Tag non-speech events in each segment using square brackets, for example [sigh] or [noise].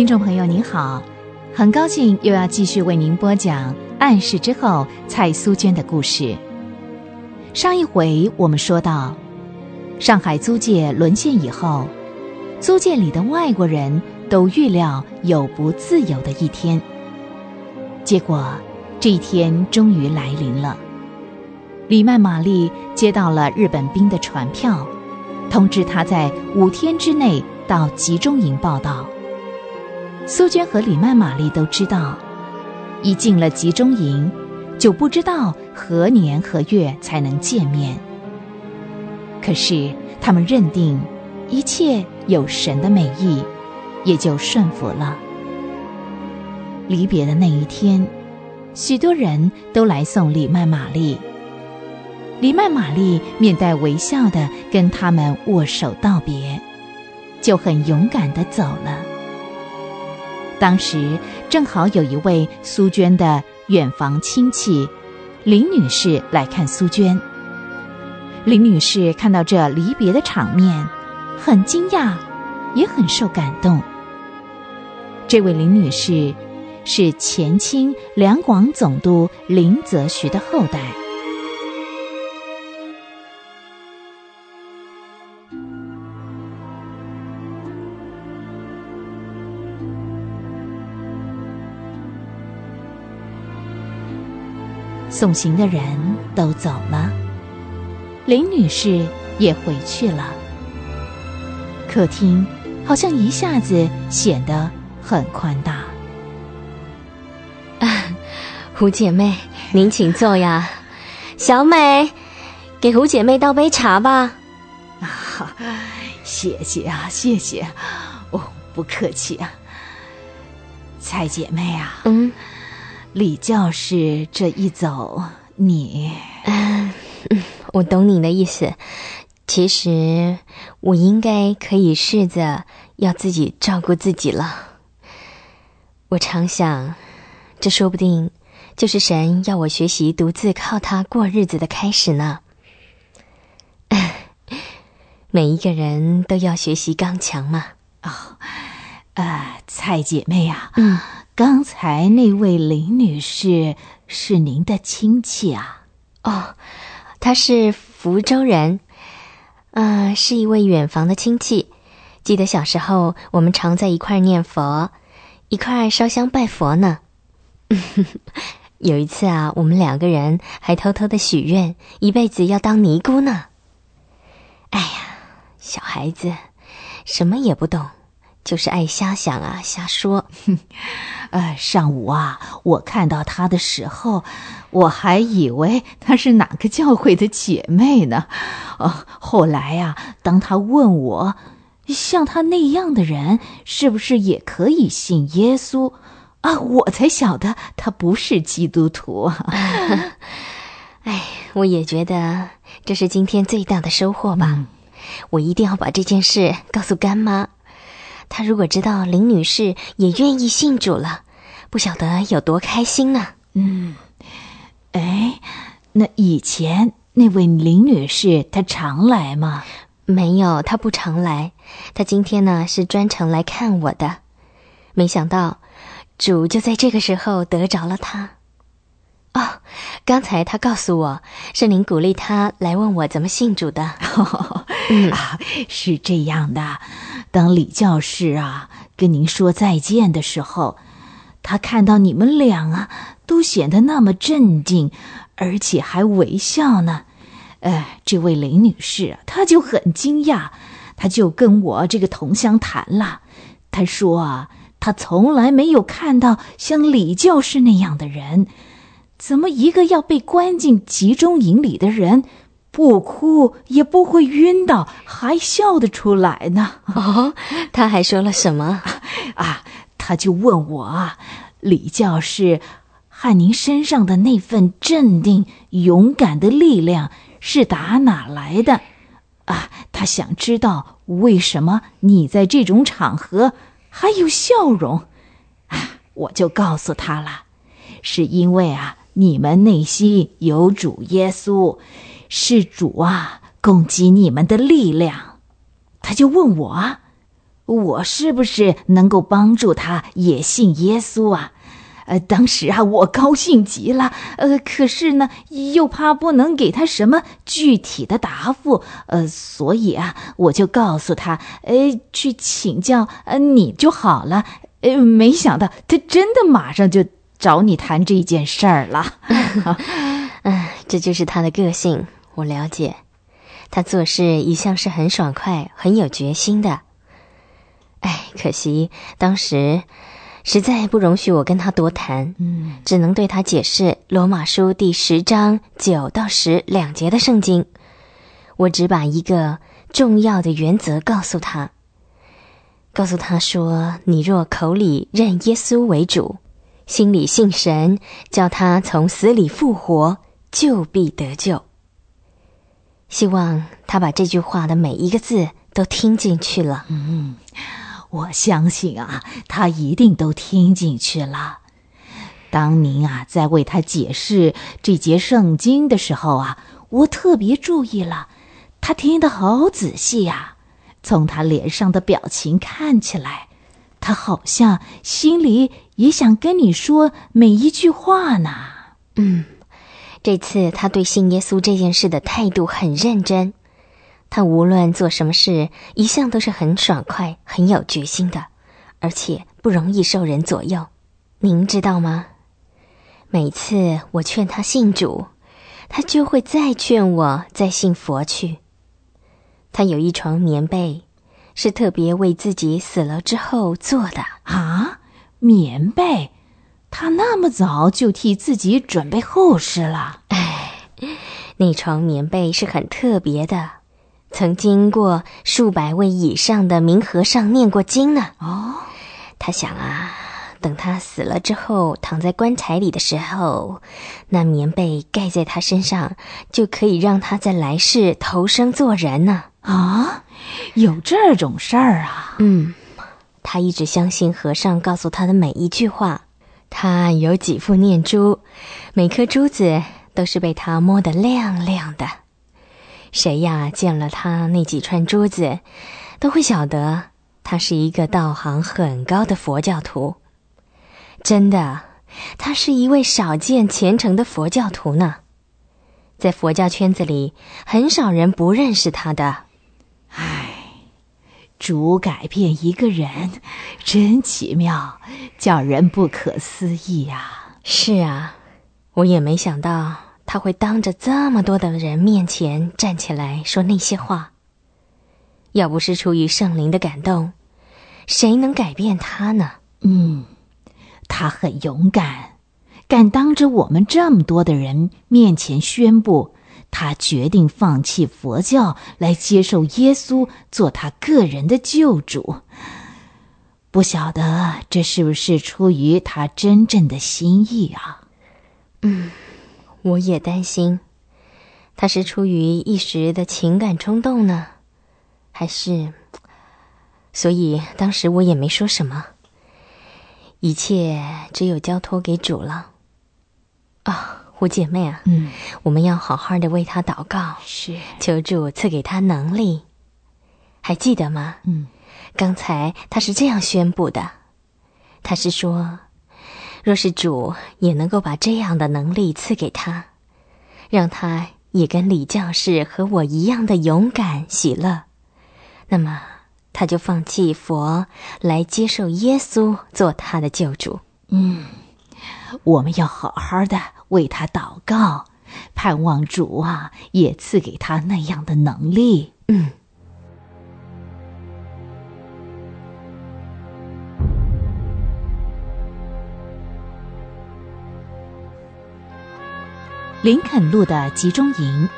听众朋友您好，很高兴又要继续为您播讲《暗示之后》蔡苏娟的故事。上一回我们说到，上海租界沦陷以后，租界里的外国人都预料有不自由的一天。结果这一天终于来临了。李曼玛丽接到了日本兵的传票，通知他在五天之内到集中营报道。苏娟和李曼玛丽都知道，一进了集中营，就不知道何年何月才能见面。可是他们认定一切有神的美意，也就顺服了。离别的那一天，许多人都来送李曼玛丽。李曼玛丽面带微笑的跟他们握手道别，就很勇敢的走了。当时正好有一位苏娟的远房亲戚林女士来看苏娟。林女士看到这离别的场面，很惊讶，也很受感动。这位林女士是前清两广总督林则徐的后代。送行的人都走了，林女士也回去了。客厅好像一下子显得很宽大。啊，胡姐妹，您请坐呀。小美，给胡姐妹倒杯茶吧。啊，谢谢啊，谢谢。哦，不客气啊。蔡姐妹啊。嗯。李教士这一走，你，嗯，[laughs] 我懂你的意思。其实我应该可以试着要自己照顾自己了。我常想，这说不定就是神要我学习独自靠他过日子的开始呢。[laughs] 每一个人都要学习刚强嘛。哦，呃，蔡姐妹啊，嗯。刚才那位林女士是您的亲戚啊？哦，她是福州人，嗯，是一位远房的亲戚。记得小时候我们常在一块念佛，一块烧香拜佛呢。[laughs] 有一次啊，我们两个人还偷偷的许愿，一辈子要当尼姑呢。哎呀，小孩子，什么也不懂。就是爱瞎想啊，瞎说。呃，[laughs] 上午啊，我看到她的时候，我还以为她是哪个教会的姐妹呢。哦，后来呀，当她问我，像她那样的人是不是也可以信耶稣啊，我才晓得她不是基督徒。[laughs] 哎，我也觉得这是今天最大的收获吧。我一定要把这件事告诉干妈。他如果知道林女士也愿意信主了，不晓得有多开心呢。嗯，哎，那以前那位林女士她常来吗？没有，她不常来。她今天呢是专程来看我的。没想到，主就在这个时候得着了她。哦，刚才他告诉我，是您鼓励他来问我怎么信主的。[laughs] 啊，是这样的。当李教士啊跟您说再见的时候，他看到你们俩啊都显得那么镇定，而且还微笑呢。呃，这位林女士啊她就很惊讶，她就跟我这个同乡谈了。她说啊，她从来没有看到像李教士那样的人。怎么一个要被关进集中营里的人，不哭也不会晕倒，还笑得出来呢？哦，他还说了什么？[laughs] 啊，他就问我，李教士，汉宁身上的那份镇定、勇敢的力量是打哪来的？啊，他想知道为什么你在这种场合还有笑容？啊，我就告诉他了，是因为啊。你们内心有主耶稣，是主啊，供给你们的力量。他就问我，我是不是能够帮助他也信耶稣啊？呃，当时啊，我高兴极了。呃，可是呢，又怕不能给他什么具体的答复。呃，所以啊，我就告诉他，呃，去请教呃你就好了。呃，没想到他真的马上就找你谈这件事儿了。[laughs] [laughs] 嗯，这就是他的个性，我了解。他做事一向是很爽快、很有决心的。哎，可惜当时。实在不容许我跟他多谈，嗯，只能对他解释罗马书第十章九到十两节的圣经。我只把一个重要的原则告诉他，告诉他说：“你若口里认耶稣为主，心里信神，叫他从死里复活，就必得救。”希望他把这句话的每一个字都听进去了。嗯。我相信啊，他一定都听进去了。当您啊在为他解释这节圣经的时候啊，我特别注意了，他听得好仔细呀。从他脸上的表情看起来，他好像心里也想跟你说每一句话呢。嗯，这次他对信耶稣这件事的态度很认真。他无论做什么事，一向都是很爽快、很有决心的，而且不容易受人左右。您知道吗？每次我劝他信主，他就会再劝我再信佛去。他有一床棉被，是特别为自己死了之后做的啊！棉被，他那么早就替自己准备后事了。哎，那床棉被是很特别的。曾经过数百位以上的名和尚念过经呢。哦，他想啊，等他死了之后，躺在棺材里的时候，那棉被盖在他身上，就可以让他在来世投生做人呢。啊，有这种事儿啊？嗯，他一直相信和尚告诉他的每一句话。他有几副念珠，每颗珠子都是被他摸得亮亮的。谁呀？见了他那几串珠子，都会晓得他是一个道行很高的佛教徒。真的，他是一位少见虔诚的佛教徒呢。在佛教圈子里，很少人不认识他的。唉，主改变一个人，真奇妙，叫人不可思议呀！是啊，我也没想到。他会当着这么多的人面前站起来说那些话。要不是出于圣灵的感动，谁能改变他呢？嗯，他很勇敢，敢当着我们这么多的人面前宣布，他决定放弃佛教来接受耶稣做他个人的救主。不晓得这是不是出于他真正的心意啊？嗯。我也担心，他是出于一时的情感冲动呢，还是……所以当时我也没说什么，一切只有交托给主了。啊，胡姐妹啊，嗯，我们要好好的为他祷告，是求主赐给他能力。还记得吗？嗯，刚才他是这样宣布的，他是说。若是主也能够把这样的能力赐给他，让他也跟李教士和我一样的勇敢喜乐，那么他就放弃佛来接受耶稣做他的救主。嗯，我们要好好的为他祷告，盼望主啊也赐给他那样的能力。嗯。林肯路的集中营，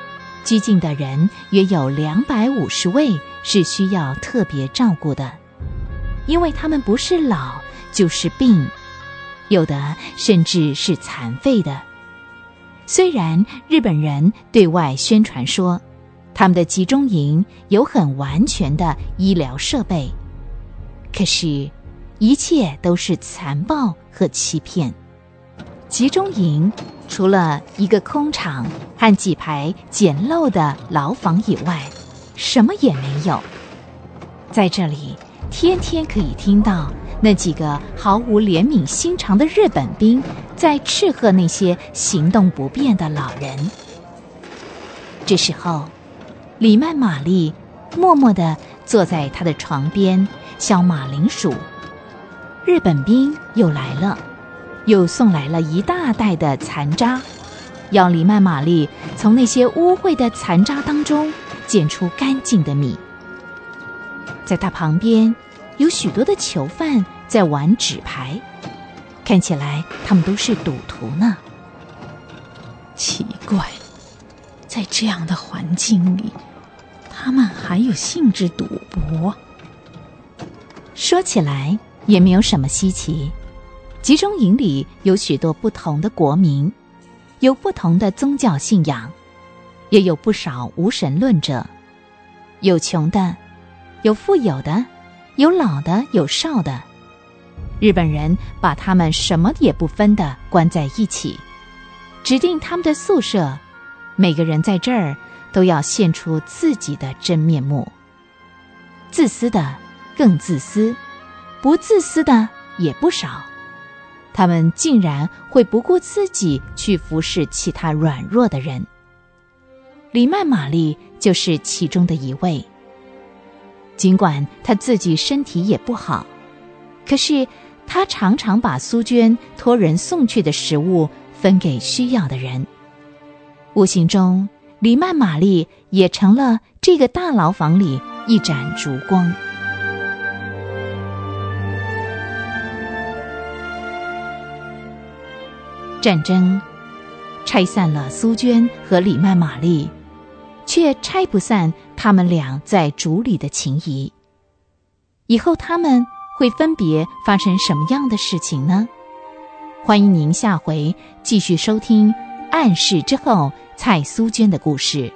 拘禁的人约有两百五十位，是需要特别照顾的，因为他们不是老就是病，有的甚至是残废的。虽然日本人对外宣传说，他们的集中营有很完全的医疗设备，可是，一切都是残暴和欺骗。集中营除了一个空场和几排简陋的牢房以外，什么也没有。在这里，天天可以听到那几个毫无怜悯心肠的日本兵在斥喝那些行动不便的老人。这时候，李曼玛丽默默地坐在他的床边削马铃薯。日本兵又来了，又送来了一大袋的残渣，要李曼玛丽从那些污秽的残渣当中捡出干净的米。在他旁边，有许多的囚犯在玩纸牌，看起来他们都是赌徒呢。奇怪，在这样的环境里，他们还有兴致赌博。说起来。也没有什么稀奇，集中营里有许多不同的国民，有不同的宗教信仰，也有不少无神论者，有穷的，有富有的，有老的，有少的。日本人把他们什么也不分的关在一起，指定他们的宿舍，每个人在这儿都要现出自己的真面目。自私的更自私。不自私的也不少，他们竟然会不顾自己去服侍其他软弱的人。李曼玛丽就是其中的一位。尽管他自己身体也不好，可是他常常把苏娟托人送去的食物分给需要的人。无形中，李曼玛丽也成了这个大牢房里一盏烛光。战争拆散了苏娟和李曼玛丽，却拆不散他们俩在竹里的情谊。以后他们会分别发生什么样的事情呢？欢迎您下回继续收听《暗示之后》蔡苏娟的故事。